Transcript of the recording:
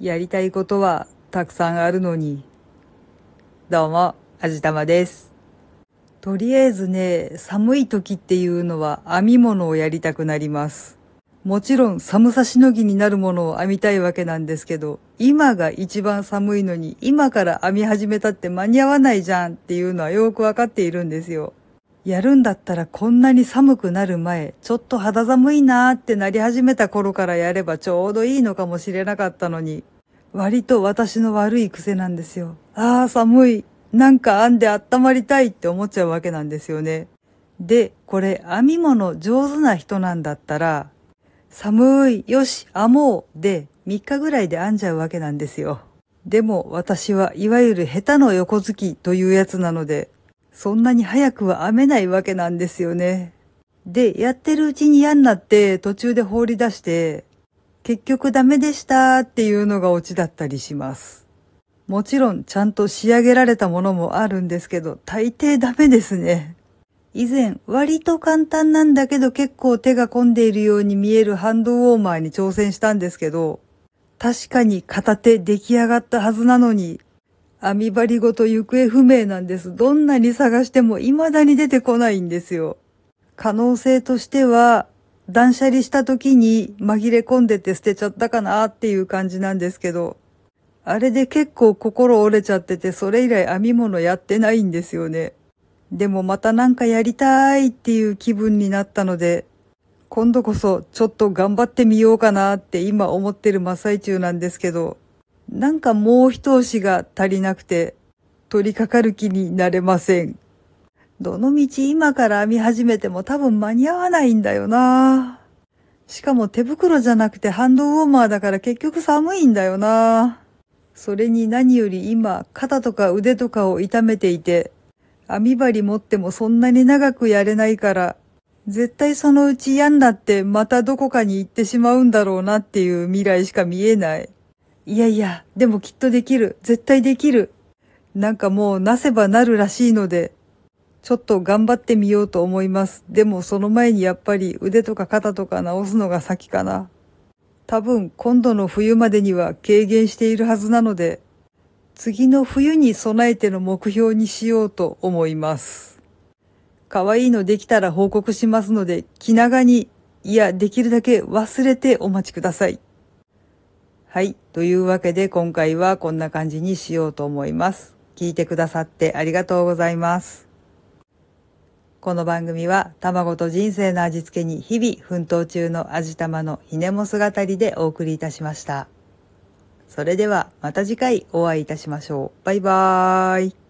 やりたいことはたくさんあるのに。どうも、あじたまです。とりあえずね、寒い時っていうのは編み物をやりたくなります。もちろん寒さしのぎになるものを編みたいわけなんですけど、今が一番寒いのに今から編み始めたって間に合わないじゃんっていうのはよくわかっているんですよ。やるんだったらこんなに寒くなる前、ちょっと肌寒いなーってなり始めた頃からやればちょうどいいのかもしれなかったのに、割と私の悪い癖なんですよ。ああ、寒い。なんか編んで温まりたいって思っちゃうわけなんですよね。で、これ編み物上手な人なんだったら、寒い、よし、編もうで3日ぐらいで編んじゃうわけなんですよ。でも私はいわゆる下手の横好きというやつなので、そんなに早くは編めないわけなんですよね。で、やってるうちに嫌になって途中で放り出して、結局ダメでしたっていうのがオチだったりします。もちろんちゃんと仕上げられたものもあるんですけど、大抵ダメですね。以前、割と簡単なんだけど結構手が込んでいるように見えるハンドウォーマーに挑戦したんですけど、確かに片手出来上がったはずなのに、編み針ごと行方不明なんです。どんなに探しても未だに出てこないんですよ。可能性としては、断捨離した時に紛れ込んでて捨てちゃったかなっていう感じなんですけど、あれで結構心折れちゃってて、それ以来編み物やってないんですよね。でもまたなんかやりたいっていう気分になったので、今度こそちょっと頑張ってみようかなって今思ってる真っ最中なんですけど、なんかもう一押しが足りなくて、取り掛かる気になれません。どの道今から編み始めても多分間に合わないんだよなしかも手袋じゃなくてハンドウォーマーだから結局寒いんだよなそれに何より今肩とか腕とかを痛めていて、編み針持ってもそんなに長くやれないから、絶対そのうち嫌になってまたどこかに行ってしまうんだろうなっていう未来しか見えない。いやいや、でもきっとできる。絶対できる。なんかもうなせばなるらしいので、ちょっと頑張ってみようと思います。でもその前にやっぱり腕とか肩とか直すのが先かな。多分今度の冬までには軽減しているはずなので、次の冬に備えての目標にしようと思います。可愛いのできたら報告しますので、気長に、いや、できるだけ忘れてお待ちください。はい。というわけで今回はこんな感じにしようと思います。聞いてくださってありがとうございます。この番組は卵と人生の味付けに日々奮闘中の味玉のひねも姿でお送りいたしました。それではまた次回お会いいたしましょう。バイバーイ。